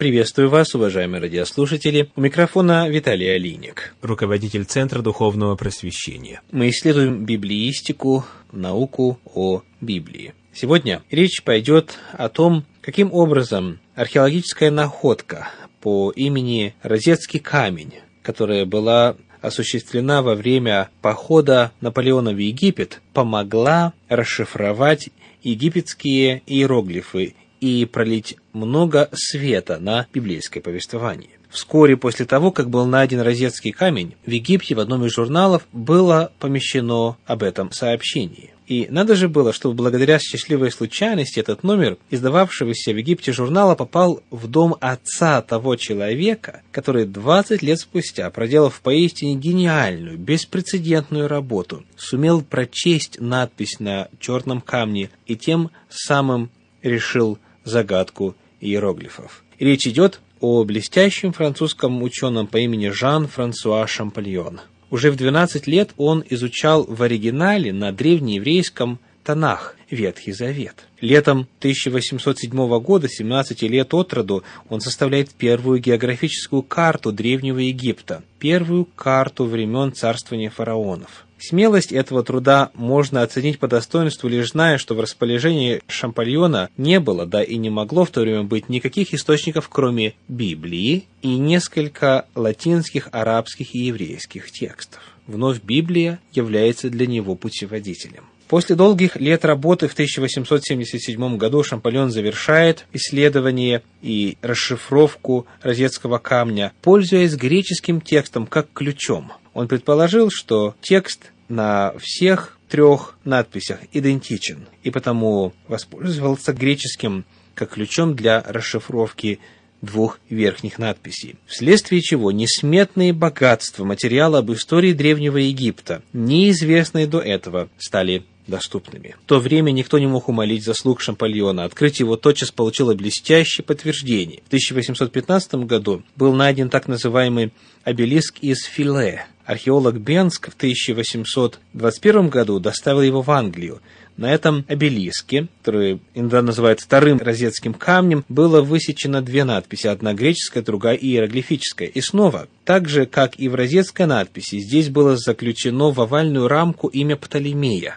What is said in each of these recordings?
Приветствую вас, уважаемые радиослушатели. У микрофона Виталий Алиник, руководитель Центра Духовного Просвещения. Мы исследуем библиистику, науку о Библии. Сегодня речь пойдет о том, каким образом археологическая находка по имени Розетский камень, которая была осуществлена во время похода Наполеона в Египет, помогла расшифровать египетские иероглифы и пролить много света на библейское повествование. Вскоре после того, как был найден розетский камень, в Египте в одном из журналов было помещено об этом сообщение. И надо же было, чтобы благодаря счастливой случайности этот номер издававшегося в Египте журнала попал в дом отца того человека, который 20 лет спустя, проделав поистине гениальную, беспрецедентную работу, сумел прочесть надпись на черном камне и тем самым решил загадку иероглифов. Речь идет о блестящем французском ученом по имени Жан-Франсуа Шампальон. Уже в 12 лет он изучал в оригинале на древнееврейском Танах, Ветхий Завет. Летом 1807 года, 17 лет от роду, он составляет первую географическую карту Древнего Египта, первую карту времен царствования фараонов. Смелость этого труда можно оценить по достоинству, лишь зная, что в расположении Шампальона не было, да и не могло в то время быть никаких источников, кроме Библии и несколько латинских, арабских и еврейских текстов. Вновь Библия является для него путеводителем. После долгих лет работы в 1877 году Шампальон завершает исследование и расшифровку розетского камня, пользуясь греческим текстом как ключом. Он предположил, что текст на всех трех надписях идентичен, и потому воспользовался греческим как ключом для расшифровки двух верхних надписей, вследствие чего несметные богатства материала об истории Древнего Египта, неизвестные до этого, стали доступными. В то время никто не мог умолить заслуг Шампальона. Открытие его тотчас получило блестящее подтверждение. В 1815 году был найден так называемый обелиск из Филе. Археолог Бенск в 1821 году доставил его в Англию. На этом обелиске, который иногда называют вторым розетским камнем, было высечено две надписи, одна греческая, другая иероглифическая. И снова, так же, как и в розетской надписи, здесь было заключено в овальную рамку имя Птолемея.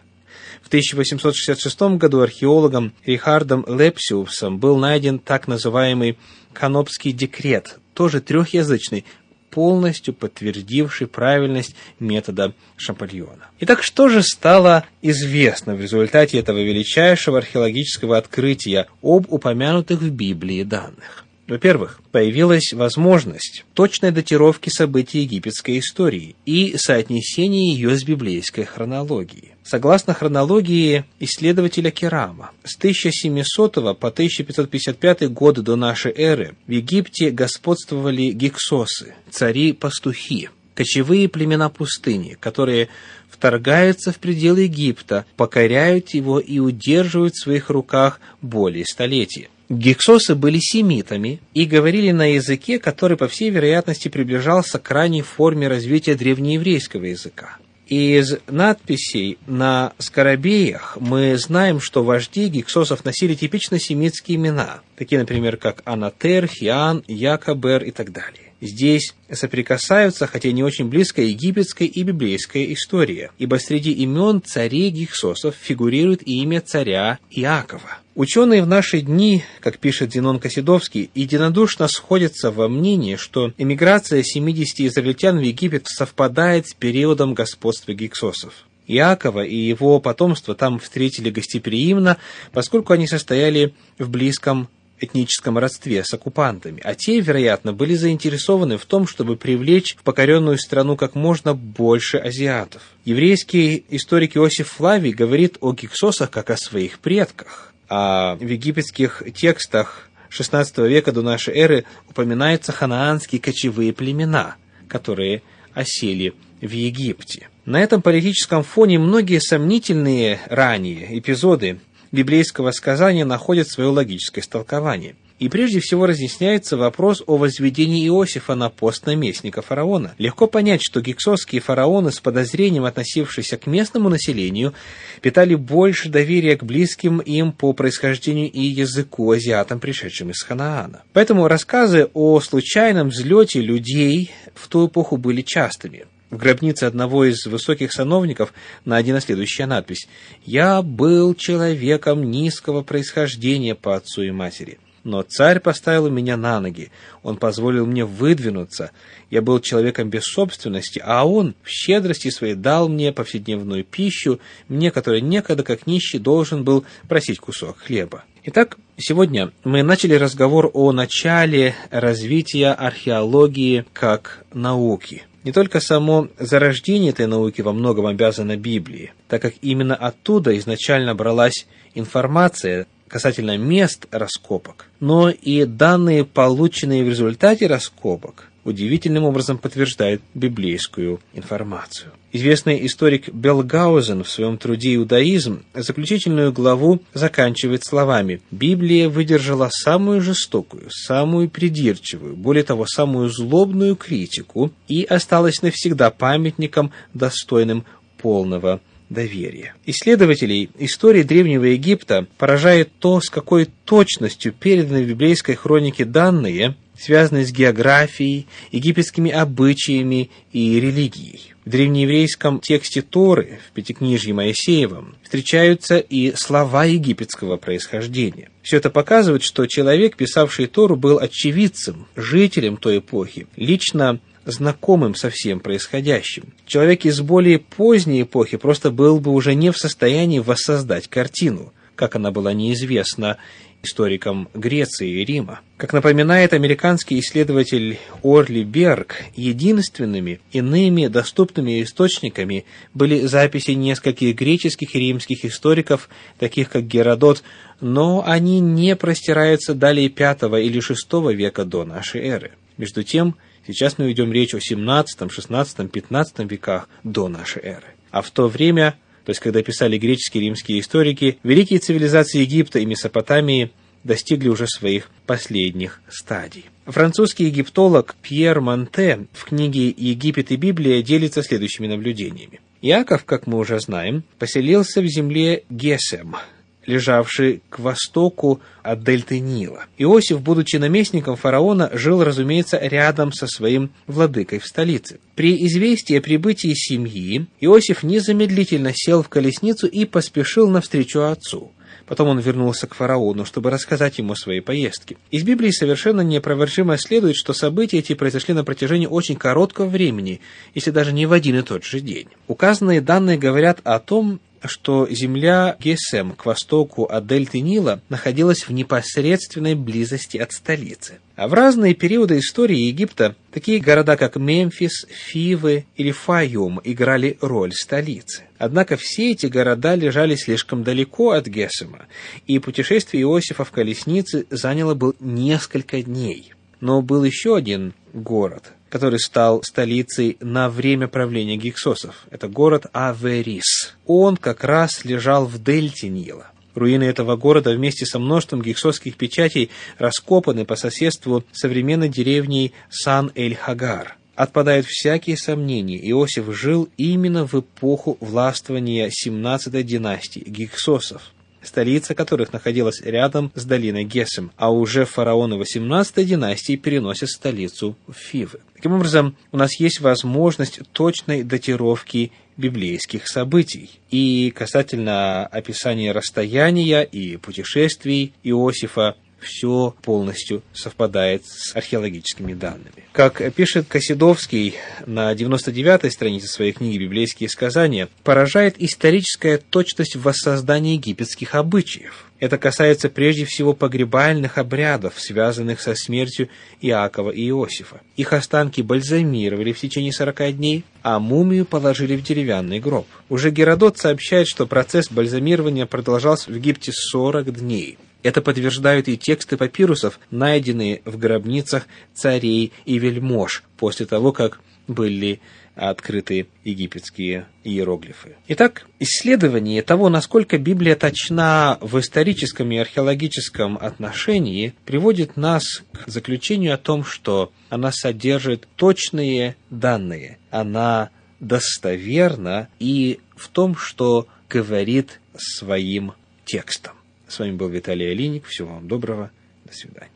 В 1866 году археологом Рихардом Лепсиусом был найден так называемый Канопский декрет, тоже трехязычный, полностью подтвердивший правильность метода Шампальона. Итак, что же стало известно в результате этого величайшего археологического открытия об упомянутых в Библии данных? Во-первых, появилась возможность точной датировки событий египетской истории и соотнесения ее с библейской хронологией. Согласно хронологии исследователя Керама, с 1700 по 1555 годы до нашей эры в Египте господствовали гиксосы, цари-пастухи, кочевые племена пустыни, которые вторгаются в пределы Египта, покоряют его и удерживают в своих руках более столетия. Гексосы были семитами и говорили на языке, который, по всей вероятности, приближался к ранней форме развития древнееврейского языка. Из надписей на скоробеях мы знаем, что вожди гексосов носили типично семитские имена, такие, например, как Анатер, Хиан, Якобер и так далее. Здесь соприкасаются, хотя не очень близко, египетская и библейская история, ибо среди имен царей гексосов фигурирует и имя царя Иакова. Ученые в наши дни, как пишет Зенон Косидовский, единодушно сходятся во мнении, что эмиграция 70 израильтян в Египет совпадает с периодом господства гиксосов. Иакова и его потомство там встретили гостеприимно, поскольку они состояли в близком этническом родстве с оккупантами, а те, вероятно, были заинтересованы в том, чтобы привлечь в покоренную страну как можно больше азиатов. Еврейский историк Иосиф Флавий говорит о гиксосах как о своих предках а в египетских текстах XVI века до нашей эры упоминаются ханаанские кочевые племена, которые осели в Египте. На этом политическом фоне многие сомнительные ранее эпизоды библейского сказания находят свое логическое истолкование. И прежде всего разъясняется вопрос о возведении Иосифа на пост наместника фараона. Легко понять, что гиксосские фараоны с подозрением, относившиеся к местному населению, питали больше доверия к близким им по происхождению и языку азиатам, пришедшим из Ханаана. Поэтому рассказы о случайном взлете людей в ту эпоху были частыми. В гробнице одного из высоких сановников найдена следующая надпись «Я был человеком низкого происхождения по отцу и матери, но царь поставил меня на ноги, он позволил мне выдвинуться, я был человеком без собственности, а он в щедрости своей дал мне повседневную пищу, мне, который некогда как нищий должен был просить кусок хлеба». Итак, сегодня мы начали разговор о начале развития археологии как науки – не только само зарождение этой науки во многом обязано Библии, так как именно оттуда изначально бралась информация касательно мест раскопок, но и данные, полученные в результате раскопок, удивительным образом подтверждают библейскую информацию. Известный историк Белгаузен в своем труде «Иудаизм» заключительную главу заканчивает словами «Библия выдержала самую жестокую, самую придирчивую, более того, самую злобную критику и осталась навсегда памятником, достойным полного доверия. Исследователей истории Древнего Египта поражает то, с какой точностью переданы в библейской хронике данные, связанные с географией, египетскими обычаями и религией. В древнееврейском тексте Торы, в Пятикнижье Моисеевом, встречаются и слова египетского происхождения. Все это показывает, что человек, писавший Тору, был очевидцем, жителем той эпохи, лично знакомым со всем происходящим. Человек из более поздней эпохи просто был бы уже не в состоянии воссоздать картину, как она была неизвестна историкам Греции и Рима. Как напоминает американский исследователь Орли Берг, единственными иными доступными источниками были записи нескольких греческих и римских историков, таких как Геродот, но они не простираются далее V или VI века до нашей эры. Между тем, сейчас мы ведем речь о XVII, XVI, XV веках до нашей эры. А в то время то есть когда писали греческие и римские историки, великие цивилизации Египта и Месопотамии достигли уже своих последних стадий. Французский египтолог Пьер Монте в книге «Египет и Библия» делится следующими наблюдениями. Иаков, как мы уже знаем, поселился в земле Гесем, лежавший к востоку от дельты Нила. Иосиф, будучи наместником фараона, жил, разумеется, рядом со своим владыкой в столице. При известии о прибытии семьи Иосиф незамедлительно сел в колесницу и поспешил навстречу отцу – Потом он вернулся к фараону, чтобы рассказать ему о своей поездке. Из Библии совершенно неопровержимо следует, что события эти произошли на протяжении очень короткого времени, если даже не в один и тот же день. Указанные данные говорят о том, что земля Гесем к востоку от дельты Нила находилась в непосредственной близости от столицы. А в разные периоды истории Египта такие города, как Мемфис, Фивы или Файюм, играли роль столицы. Однако все эти города лежали слишком далеко от Гесема, и путешествие Иосифа в колеснице заняло бы несколько дней. Но был еще один город – который стал столицей на время правления гиксосов. Это город Аверис. Он как раз лежал в дельте Нила. Руины этого города вместе со множеством гиксосских печатей раскопаны по соседству современной деревней Сан-эль-Хагар. Отпадают всякие сомнения, Иосиф жил именно в эпоху властвования 17-й династии гиксосов столица которых находилась рядом с долиной Гесем, а уже фараоны 18 династии переносят столицу в Фивы. Таким образом, у нас есть возможность точной датировки библейских событий. И касательно описания расстояния и путешествий Иосифа, все полностью совпадает с археологическими данными. Как пишет Косидовский на 99-й странице своей книги «Библейские сказания», поражает историческая точность в воссоздании египетских обычаев. Это касается прежде всего погребальных обрядов, связанных со смертью Иакова и Иосифа. Их останки бальзамировали в течение 40 дней, а мумию положили в деревянный гроб. Уже Геродот сообщает, что процесс бальзамирования продолжался в Египте 40 дней. Это подтверждают и тексты папирусов, найденные в гробницах царей и вельмож после того, как были открыты египетские иероглифы. Итак, исследование того, насколько Библия точна в историческом и археологическом отношении, приводит нас к заключению о том, что она содержит точные данные, она достоверна и в том, что говорит своим текстом. С вами был Виталий Алиник. Всего вам доброго. До свидания.